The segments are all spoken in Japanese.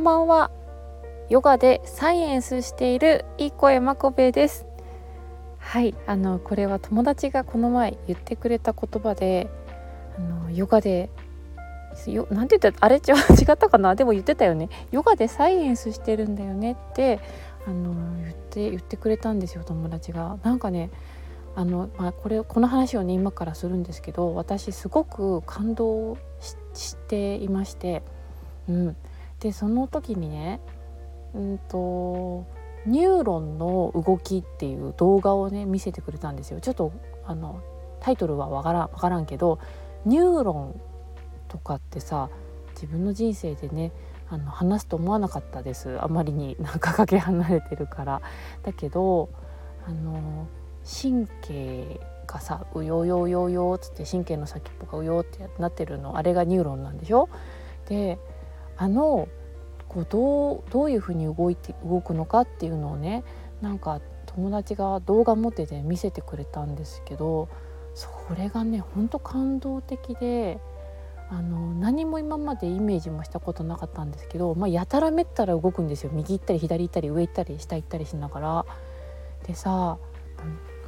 んばんは。ヨガでサイエンスしているいい声まこべです。はいあのこれは友達がこの前言ってくれた言葉であのヨガでよなんて言った？あれ違ったかな？でも言ってたよね。ヨガでサイエンスしてるんだよねってあの言って言ってくれたんですよ友達が。なんかねあの、まあ、これこの話をね今からするんですけど私すごく感動していまして、うん、でその時にねうんとニューロンの動きっていう動画をね見せてくれたんですよ。ちょっとあのタイトルはわからんわからんけどニューロンとかってさ自分の人生でねあの話すと思わなかったです。あまりに なんかかけ離れてるから。だけどあの神経がさうようようようよっつって神経の先っぽがうよってなってるのあれがニューロンなんでしょ？であのこうどうどういうふうに動いて動くのかっていうのをねなんか友達が動画持ってて見せてくれたんですけどそれがねほんと感動的であの何も今までイメージもしたことなかったんですけど、まあ、やたらめったら動くんですよ右行ったり左行ったり上行ったり下行ったりしながら。でさ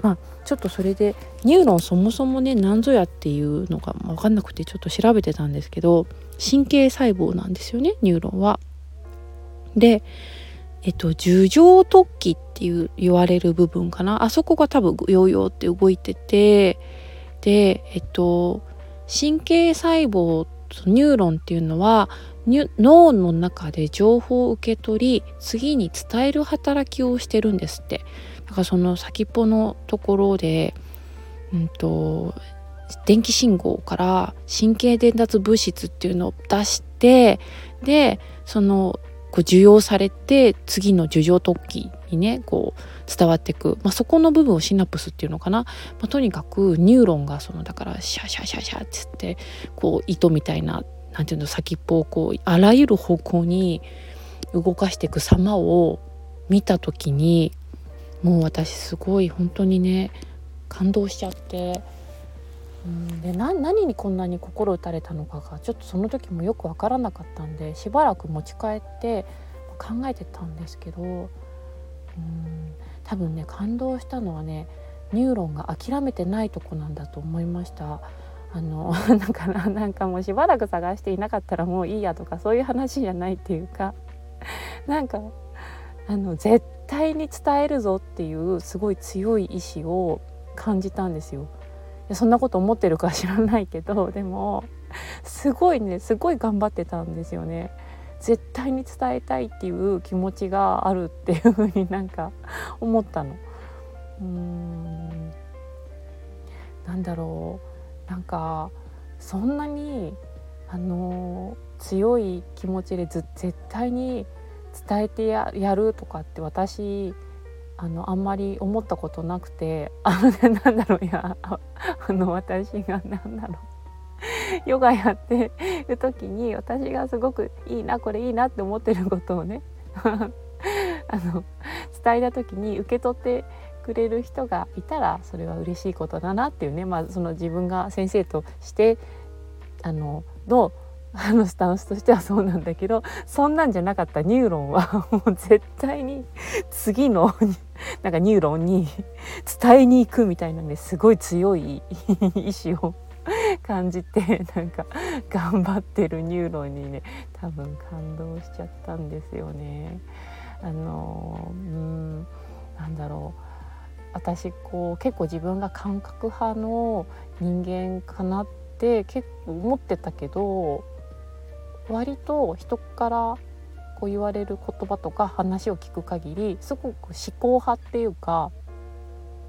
まあ、ちょっとそれでニューロンそもそもね何ぞやっていうのが分かんなくてちょっと調べてたんですけど神経細胞なんですよねニューロンは。でえっと樹状突起っていう言われる部分かなあそこが多分ヨーヨーって動いててでえっと神経細胞ニューロンっていうのは脳の中で情報を受け取り次に伝える働きをしてるんですってだからその先っぽのところで、うんと、電気信号から神経伝達物質っていうのを出してでそのこう受容されて次の受状突起にねこう伝わっていく、まあ、そこの部分をシナプスっていうのかな、まあ、とにかくニューロンがそのだからシャシャシャシャっつってこう糸みたいななんていうの先っぽをこうあらゆる方向に動かしていく様を見た時にもう私すごい本当にね感動しちゃって。うん、で何にこんなに心打たれたのかがちょっとその時もよく分からなかったんでしばらく持ち帰って考えてたんですけどうん多分ね感動したのはねニューロンが諦めてないとこなんだと思いました。あの なんかなんかもうしばらく探していなかったらもういいやとかそういう話じゃないっていうか なんかあの絶対に伝えるぞっていうすごい強い意志を感じたんですよ。そんなこと思ってるか知らないけど でもすごいねすごい頑張ってたんですよね。絶対に伝えたいっていう気持ちがあるっていうふうになんか 思ったの。うーんなんだろうなんかそんなにあの強い気持ちで絶対に伝えてやるとかって私あのあんまり思ったことなくてあのなんだろういやあの私が何だろう。ヨガやってる時に私がすごくいいなこれいいなって思ってることをね あの伝えた時に受け取ってくれる人がいたらそれは嬉しいことだなっていうね、まあ、その自分が先生としてあののあのスタンスとしてはそうなんだけどそんなんじゃなかったニューロンは もう絶対に次の なんかニューロンに伝えに行くみたいなねすごい強い 意志を感じてなんか頑張ってるニューロンにね多分感動しちゃったんですよね。あのうんなんだろう私こう結構自分が感覚派の人間かなって結構思ってたけど割と人からこう言われる言葉とか話を聞く限りすごく思考派っていうか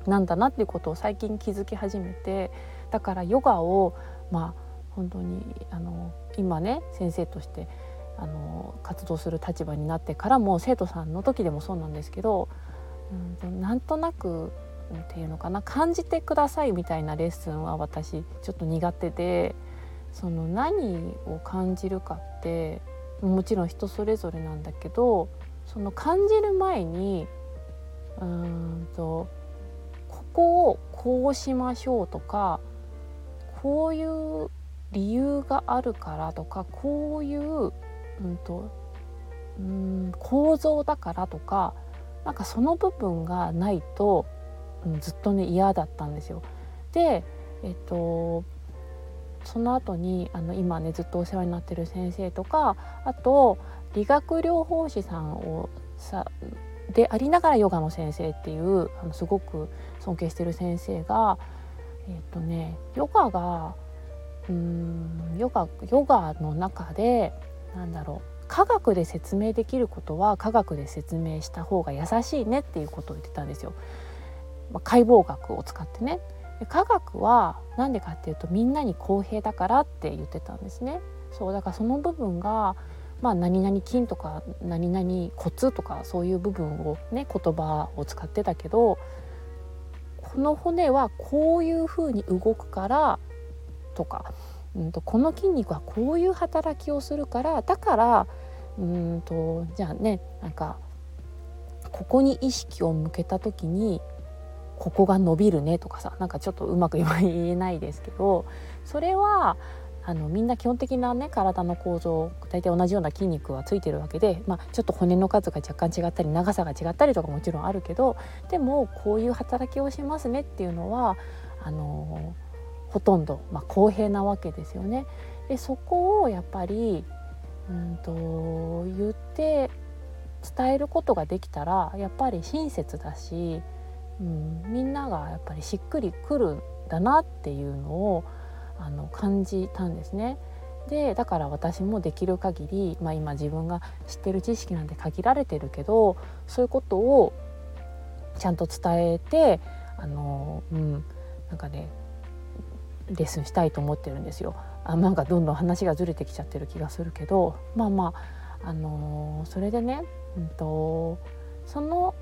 なんだなっていうことを最近気づき始めてだからヨガをまあ本当にあの今ね先生としてあの活動する立場になってからも生徒さんの時でもそうなんですけど、うん、なんとなくっていうのかな感じてくださいみたいなレッスンは私ちょっと苦手でその何を感じるかってもちろん人それぞれなんだけどその感じる前にうんとここをこうしましょうとかこういう理由があるからとかこういう、うんと、うん構造だからとかなんかその部分がないと、うん、ずっとね嫌だったんですよ。でえっとその後にあの今ねずっとお世話になってる先生とかあと理学療法士さんをさでありながらヨガの先生っていうあのすごく尊敬してる先生がえっ、とねヨガがうんヨガヨガの中でなんだろう科学で説明できることは科学で説明した方が優しいねっていうことを言ってたんですよ。まあ、解剖学を使ってね科学は何でかっていうとみんなに公平だからって言ってたんですね。そうだからその部分がまあ、何々筋とか何々骨とかそういう部分をね言葉を使ってたけどこの骨はこういうふうに動くからとか、うんと、この筋肉はこういう働きをするからだからうんとじゃあねなんかここに意識を向けた時にここが伸びるねとかさなんかちょっとうまく言えないですけどそれはあのみんな基本的なね体の構造大体同じような筋肉はついてるわけで、まあ、ちょっと骨の数が若干違ったり長さが違ったりとかもちろんあるけどでもこういう働きをしますねっていうのはあのほとんど、まあ、公平なわけですよね。でそこをやっぱりうんと言って伝えることができたらやっぱり親切だし、うん、みんながやっぱりしっくりくるんだなっていうのをあの感じたんですね。でだから私もできる限り、まあ、今自分が知ってる知識なんて限られてるけどそういうことをちゃんと伝えてあの、うん、なんかねレッスンしたいと思ってるんですよ。あなんかどんどん話がずれてきちゃってる気がするけどまあまあ、あのー、それでね、うんと、その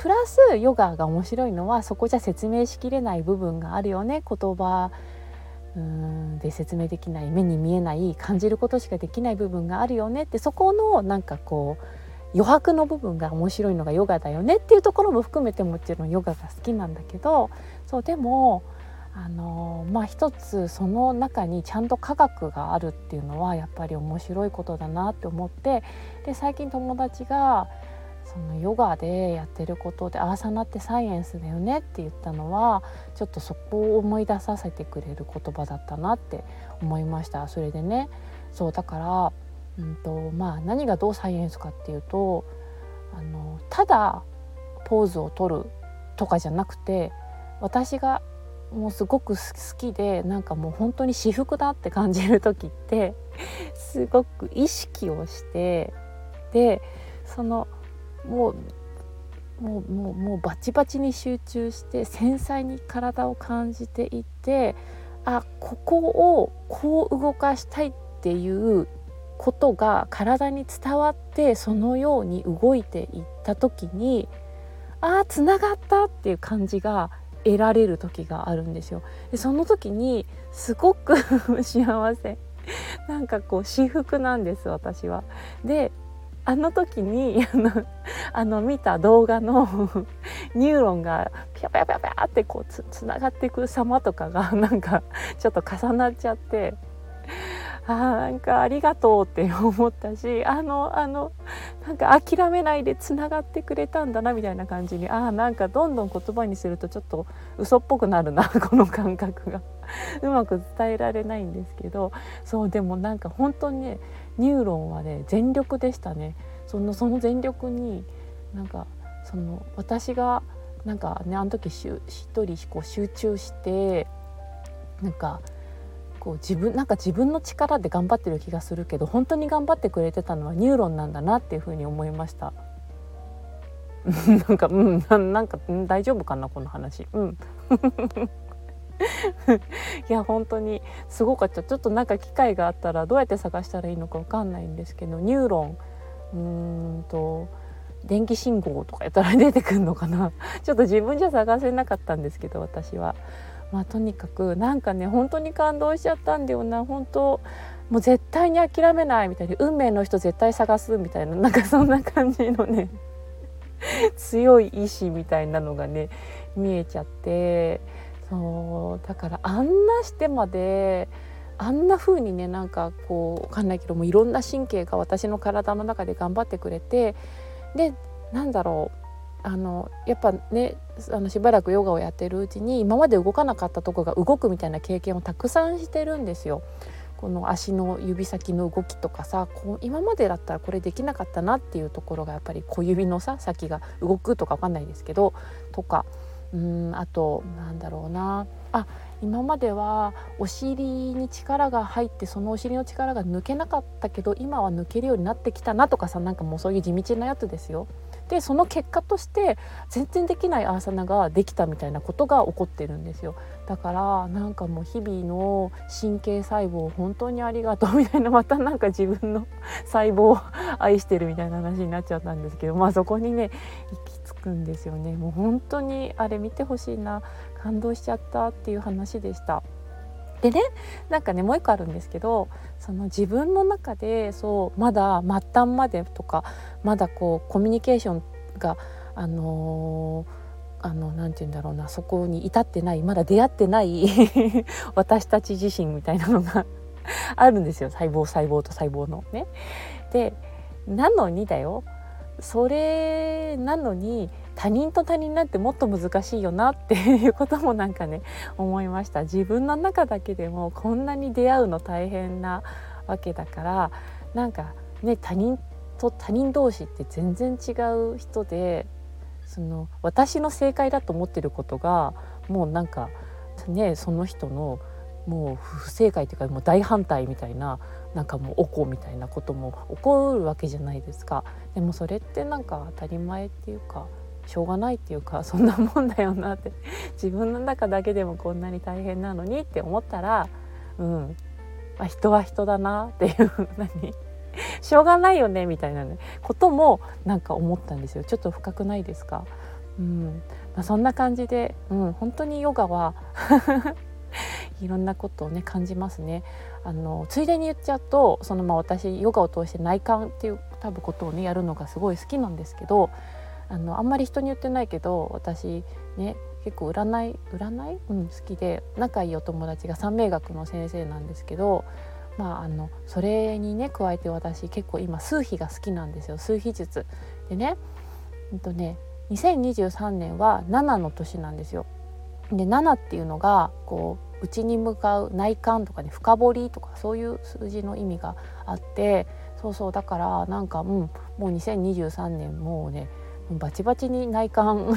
プラスヨガが面白いのはそこじゃ説明しきれない部分があるよね。言葉うんで説明できない目に見えない感じることしかできない部分があるよね。ってそこのなんかこう余白の部分が面白いのがヨガだよねっていうところも含めてもちろんヨガが好きなんだけど。そうでもあのまあ一つその中にちゃんと科学があるっていうのはやっぱり面白いことだなって思って。で最近友達がそのヨガでやってることでアーサナってサイエンスだよねって言ったのはちょっとそこを思い出させてくれる言葉だったなって思いました。それでねそうだから、うんとまあ、何がどうサイエンスかっていうとあのただポーズを取るとかじゃなくて私がもうすごく好きでなんかもう本当に私服だって感じる時ってすごく意識をしてでそのもうもうもうもうバチバチに集中して繊細に体を感じていってあここをこう動かしたいっていうことが体に伝わってそのように動いていった時にあつながったっていう感じが得られる時があるんですよ。でその時にすごく 幸せなんかこう私服なんです私は。であの時に あのあの見た動画の ニューロンがピャピャピャピャってこうつながっていく様とかが なんかちょっと重なっちゃってあなんかありがとうって思ったしあのあのなんか諦めないでつながってくれたんだなみたいな感じにあなんかどんどん言葉にするとちょっと嘘っぽくなるなこの感覚が。うまく伝えられないんですけどそうでもなんか本当にねニューロンはね全力でしたねそのその全力になんかその私がなんかねあの時一人こう集中してなんかこう自分なんか自分の力で頑張ってる気がするけど本当に頑張ってくれてたのはニューロンなんだなっていうふうに思いました。なんかうんなんか大丈夫かなこの話。うん いや本当にすごかった。ちょっとなんか機会があったらどうやって探したらいいのか分かんないんですけどニューロンうんと電気信号とかやったら出てくるのかな。ちょっと自分じゃ探せなかったんですけど私は。まあ、とにかくなんかね本当に感動しちゃったんだよな。本当もう絶対に諦めないみたいな運命の人絶対探すみたいななんかそんな感じのね 強い意志みたいなのがね見えちゃって。そうだからあんなしてまであんな風にねなんかこうわかんないけどもいろんな神経が私の体の中で頑張ってくれてでなんだろうあのやっぱねあのしばらくヨガをやってるうちに今まで動かなかったとこが動くみたいな経験をたくさんしてるんですよ。この足の指先の動きとかさこう今までだったらこれできなかったなっていうところがやっぱり小指のさ先が動くとか分かんないですけどとかうんあとなんだろうなあ今まではお尻に力が入ってそのお尻の力が抜けなかったけど今は抜けるようになってきたなとかさなんかもうそういう地道なやつですよ。でその結果として全然できないアーサナができたみたいなことが起こってるんですよ。だからなんかもう日々の神経細胞本当にありがとうみたいなまたなんか自分の細胞を愛してるみたいな話になっちゃったんですけどまあそこにね行き着くんですよね。もう本当にあれ見てほしいな。感動しちゃったっていう話でした。でねなんかねもう一個あるんですけどその自分の中でそうまだ末端までとかまだこうコミュニケーションがあのー、あのなて言うんだろうなそこに至ってないまだ出会ってない 私たち自身みたいなのが あるんですよ。細胞細胞と細胞の。ね。でなのにだよ。それなのに他人と他人なんてもっと難しいよなっていうこともなんかね思いました。自分の中だけでもこんなに出会うの大変なわけだからなんかね他人と他人同士って全然違う人でその私の正解だと思ってることがもうなんかねその人のもう不正解っていうかもう大反対みたいななんかもうおこみたいなことも起こるわけじゃないですか。でもそれってなんか当たり前っていうかしょうがないっていうか そんなもんだよなって。自分の中だけでもこんなに大変なのにって思ったらうん。あ人は人だなっていう何 しょうがないよねみたいなね。こともなんか思ったんですよ。ちょっと深くないですか？うん。まあ、そんな感じで、うん、本当にヨガはいろんなことをね感じますね。あのついでに言っちゃうとそのまあ私ヨガを通して内観っていう多分ことをねやるのがすごい好きなんですけどあのあんまり人に言ってないけど私ね結構占い占い、うん、好きで仲いいお友達が三名学の先生なんですけどまああのそれにね加えて私結構今数秘が好きなんですよ。数秘術。でね,、うんとね2023年は7の年なんですよ。で7っていうのがこう内に向かう内観とかね深掘りとかそういう数字の意味があってそうそうだからなんか、うん、もう2023年もうねバチバチに内観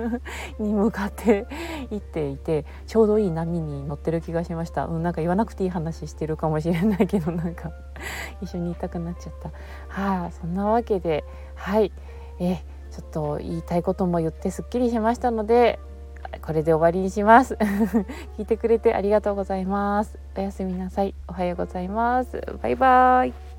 に向かっていっていてちょうどいい波に乗ってる気がしました、うん、なんか言わなくていい話してるかもしれないけどなんか 一緒にいたくなっちゃった。はい、あ、そんなわけではい。えちょっと言いたいことも言ってすっきりしましたのでこれで終わりにします。聞いてくれてありがとうございます。おやすみなさい。おはようございます。バイバイ。